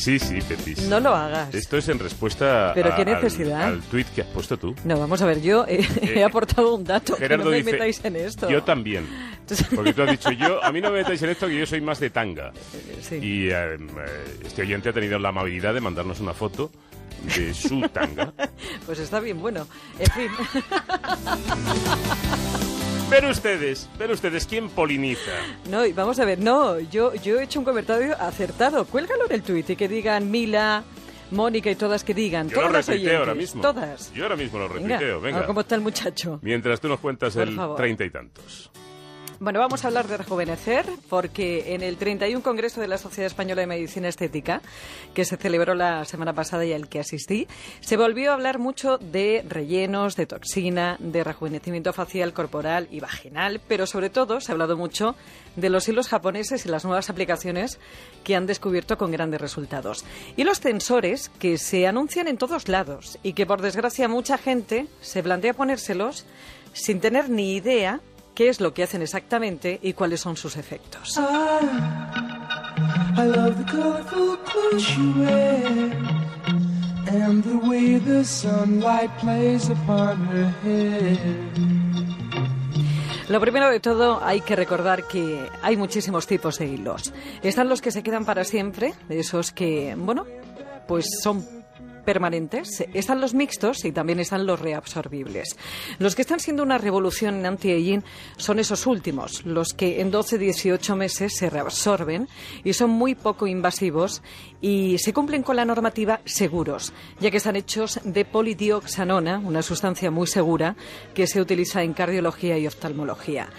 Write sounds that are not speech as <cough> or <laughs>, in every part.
Sí, sí, Petis. No lo hagas. Esto es en respuesta ¿Pero a- qué al- necesidad? Al, tuit que has puesto tú. No, vamos a ver, yo he, he aportado un dato. que Gerardo no me dice, metáis en esto. yo también. Porque tú has dicho, yo, a mí no me metáis en esto, que yo soy más de tanga. <laughs> Sí. Y eh, eh, este oyente ha tenido la amabilidad de mandarnos una foto de su tanga. <laughs> Pues está bien, bueno. En fin. <laughs> Pero ustedes, pero ustedes, ¿quién poliniza? No, y vamos a ver, no, yo, yo he hecho un comentario acertado. Cuélgalo en el tuit y que digan Mila, Mónica y todas que digan. Yo todas lo retuiteo ahora oyentes, mismo. Todas. Yo ahora mismo lo Venga, retuiteo, a ver venga. ¿Cómo está el muchacho? Mientras tú nos cuentas Por el treinta y tantos. Bueno, vamos a hablar de rejuvenecer porque en el 31 Congreso de la Sociedad Española de Medicina Estética, que se celebró la semana pasada y al que asistí, se volvió a hablar mucho de rellenos, de toxina, de rejuvenecimiento facial, corporal y vaginal, pero sobre todo se ha hablado mucho de los hilos japoneses y las nuevas aplicaciones que han descubierto con grandes resultados. Y los tensores que se anuncian en todos lados y que por desgracia mucha gente se plantea ponérselos sin tener ni idea qué es lo que hacen exactamente y cuáles son sus efectos. I love the colorful clothes you wear and the way the sunlight plays upon her hair. Lo primero de todo, hay que recordar que hay muchísimos tipos de hilos. Están los que se quedan para siempre, esos que, bueno, pues son permanentes. Están los mixtos y también están los reabsorbibles. Los que están siendo una revolución en anti-aging son esos últimos, los que en 12-18 meses se reabsorben y son muy poco invasivos y se cumplen con la normativa seguros, ya que están hechos de polidioxanona, una sustancia muy segura que se utiliza en cardiología y oftalmología.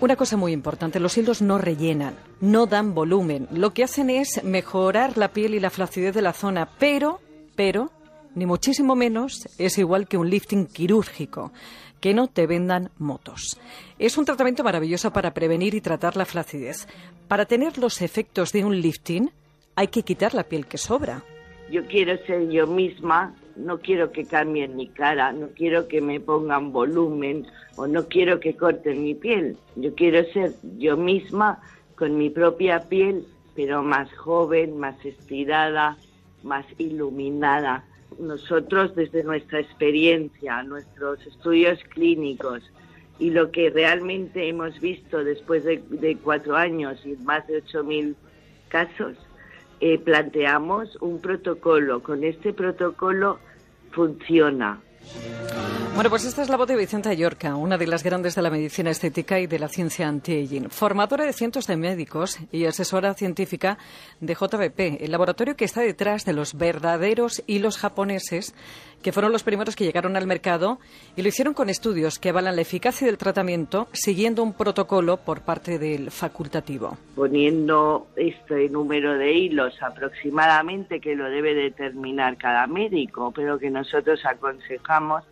Una cosa muy importante, los hilos no rellenan, no dan volumen. Lo que hacen es mejorar la piel y la flacidez de la zona, pero, pero, ni muchísimo menos, es igual que un lifting quirúrgico. Que no te vendan motos. Es un tratamiento maravilloso para prevenir y tratar la flacidez. Para tener los efectos de un lifting, hay que quitar la piel que sobra. Yo quiero ser yo misma, no quiero que cambien mi cara, no quiero que me pongan volumen o no quiero que corten mi piel. Yo quiero ser yo misma con mi propia piel, pero más joven, más estirada, más iluminada. Nosotros desde nuestra experiencia, nuestros estudios clínicos y lo que realmente hemos visto después de, cuatro años y más de 8.000 casos, eh, planteamos un protocolo. Con este protocolo funciona. Bueno, pues esta es la voz de Vicenta Llorca, una de las grandes de la medicina estética y de la ciencia anti-aging. Formadora de cientos de médicos y asesora científica de JBP, el laboratorio que está detrás de los verdaderos hilos japoneses, que fueron los primeros que llegaron al mercado y lo hicieron con estudios que avalan la eficacia del tratamiento siguiendo un protocolo por parte del facultativo. Poniendo este número de hilos aproximadamente que lo debe determinar cada médico, pero que nosotros aconsejamos,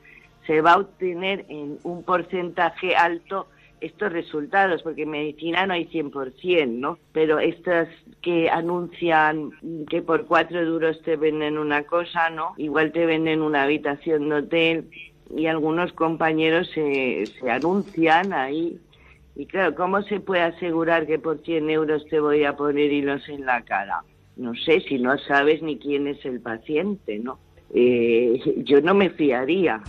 se va a obtener en un porcentaje alto estos resultados, porque en medicina no hay 100%, ¿no? Pero estas que anuncian que por cuatro duros te venden una cosa, ¿no? Igual te venden una habitación de hotel y algunos compañeros se, se anuncian ahí. Y claro, ¿cómo se puede asegurar que por 100 euros te voy a poner hilos en la cara? No sé, si no sabes ni quién es el paciente, ¿no? Eh, yo no me fiaría.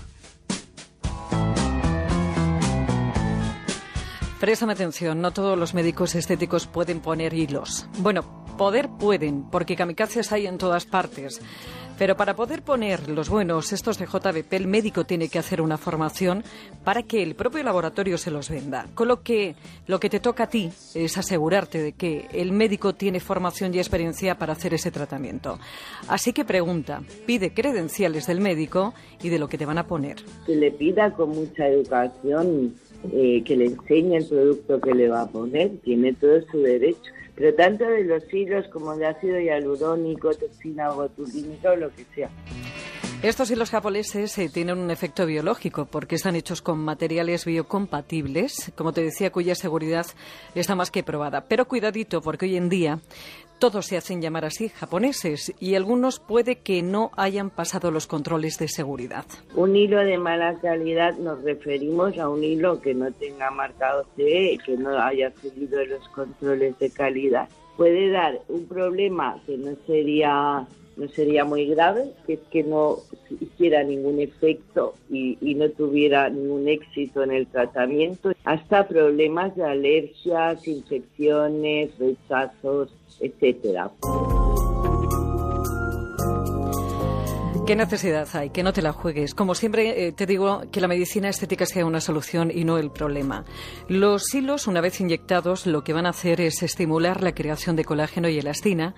Préstame atención, no todos los médicos estéticos pueden poner hilos. Bueno, poder pueden, porque kamikazes hay en todas partes. Pero para poder poner los buenos, estos de JBP, el médico tiene que hacer una formación para que el propio laboratorio se los venda. Con lo que lo que te toca a ti es asegurarte de que el médico tiene formación y experiencia para hacer ese tratamiento. Así que pregunta, pide credenciales del médico y de lo que te van a poner. Que le pida con mucha educación eh, que le enseñe el producto que le va a poner, tiene todo su derecho. Pero tanto de los hilos como de ácido hialurónico, toxina botulínica o lo que sea. Estos hilos japoneses eh, tienen un efecto biológico porque están hechos con materiales biocompatibles, como te decía, cuya seguridad está más que probada. Pero cuidadito, porque hoy en día todos se hacen llamar así japoneses y algunos puede que no hayan pasado los controles de seguridad. Un hilo de mala calidad nos referimos a un hilo que no tenga marcado CE, que no haya seguido los controles de calidad. puede dar un problema que no sería no sería muy grave, que es que no hiciera ningún efecto y, y, no tuviera ningún éxito en el tratamiento, hasta problemas de alergias, infecciones, rechazos, etcétera. ¿Qué necesidad hay? Que no te la juegues. Como siempre, eh, te digo que la medicina estética sea una solución y no el problema. Los hilos, una vez inyectados, lo que van a hacer es estimular la creación de colágeno y elastina,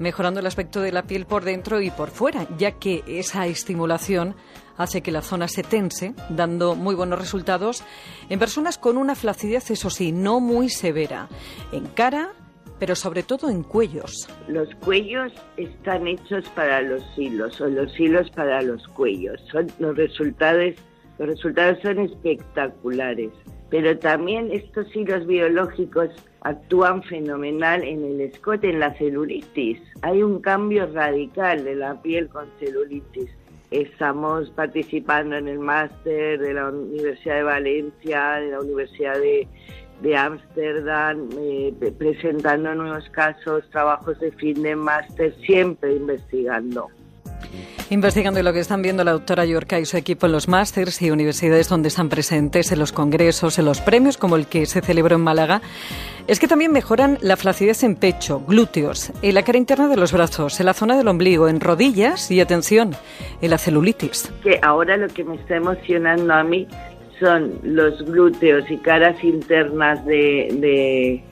mejorando el aspecto de la piel por dentro y por fuera, ya que esa estimulación hace que la zona se tense, dando muy buenos resultados en personas con una flacidez, eso sí, no muy severa, en cara, pero sobre todo en cuellos. Los cuellos están hechos para los hilos o los hilos para los cuellos. Son los resultados, los resultados son espectaculares. Pero también estos hilos biológicos actúan fenomenal en el escote, en la celulitis. Hay un cambio radical de la piel con celulitis. Estamos participando en el máster de la Universidad de Valencia, de la Universidad de, de Ámsterdam, eh, presentando nuevos casos, trabajos de fin de máster, siempre investigando. Investigando lo que están viendo la doctora Yorka y su equipo en los másters y universidades donde están presentes, en los congresos, en los premios como el que se celebró en Málaga, es que también mejoran la flacidez en pecho, glúteos, en la cara interna de los brazos, en la zona del ombligo, en rodillas y, atención, en la celulitis. Que ahora lo que me está emocionando a mí son los glúteos y caras internas de,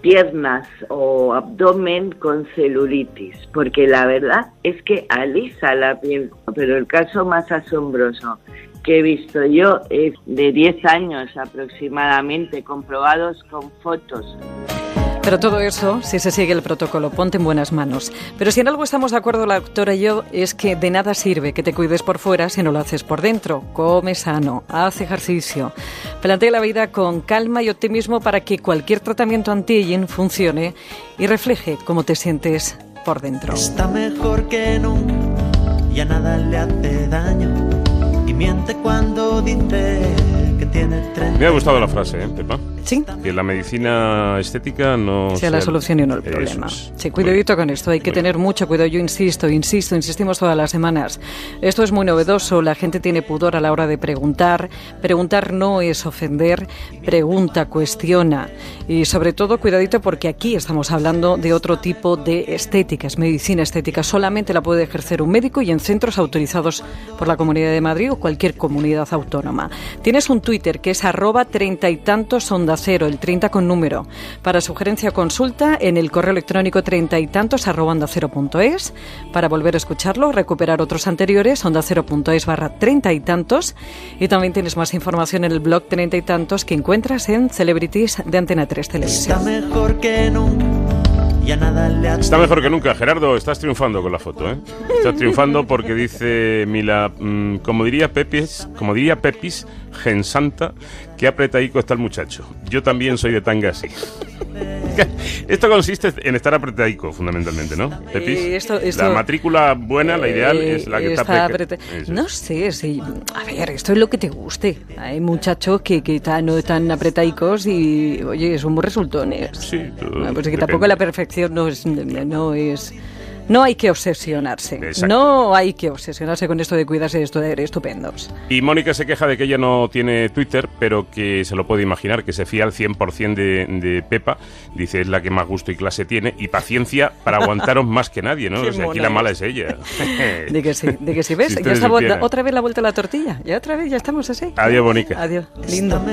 piernas o abdomen con celulitis, porque la verdad es que alisa la piel, pero el caso más asombroso que he visto yo es de 10 años aproximadamente, comprobados con fotos. Pero todo eso, si se sigue el protocolo, ponte en buenas manos. Pero si en algo estamos de acuerdo la doctora y yo, es que de nada sirve que te cuides por fuera si no lo haces por dentro. Come sano, haz ejercicio. Plantea la vida con calma y optimismo para que cualquier tratamiento anti-aging funcione y refleje cómo te sientes por dentro. Está mejor que nunca, ya nada le hace daño. Y miente cuando dice que tiene tren. Me ha gustado la frase, ¿eh, Pepa? Sí. Que la medicina estética no sea la solución y no el problema. es. Sí, cuidadito con esto, hay que tener mucho cuidado. Yo insisto, insisto, insistimos todas las semanas. Esto es muy novedoso, la gente tiene pudor a la hora de preguntar. Preguntar no es ofender, pregunta, cuestiona. Y sobre todo, cuidadito porque aquí estamos hablando de otro tipo de estética, es medicina estética. Solamente la puede ejercer un médico y en centros autorizados por la Comunidad de Madrid o cualquier comunidad autónoma. Tienes un Twitter que es arroba treinta y tantos onda cero, el 30 con número. Para sugerencia o consulta en el correo electrónico treinta y tantos arroba onda cero punto es. Para volver a escucharlo, recuperar otros anteriores, onda cero punto es barra treinta y tantos. Y también tienes más información en el blog treinta y tantos que encuentras en Celebrities de Antena 3 Está Televisión. mejor que nunca, ya nada le hace Está mejor que nunca. Gerardo, estás triunfando con la foto, ¿eh? Estás triunfando porque dice Mila, mm, como diría Pepis, como diría Pepis, Gensanta, que apretadico está el muchacho. Yo también soy de tanga así. <laughs> Esto consiste en estar apretadico, fundamentalmente, ¿no? Pepis. Eh, esto- esto- La matrícula buena, la ideal, Eh, es la que está, Eso. No sé, sí. A ver, esto es lo que te guste. Hay muchachos que, que están, no están apretaicos y, oye, son muy resultones. Sí, todo pues que depende. tampoco la perfección no es, no es, no hay que obsesionarse. Exacto. No hay que obsesionarse con esto de cuidarse de esto de estupendos. Y Mónica se queja de que ella no tiene Twitter, pero que se lo puede imaginar, que se fía al 100% de, de Pepa. Dice, es la que más gusto y clase tiene. Y paciencia para aguantaros más que nadie, ¿no? <laughs> Qué O sea, aquí la mala es. ella. <laughs> De que sí, de que sí. ¿Ves? Si ya está otra vez la vuelta a la tortilla. Ya otra vez, ya estamos así. Adiós, Mónica. Adiós. Lindo.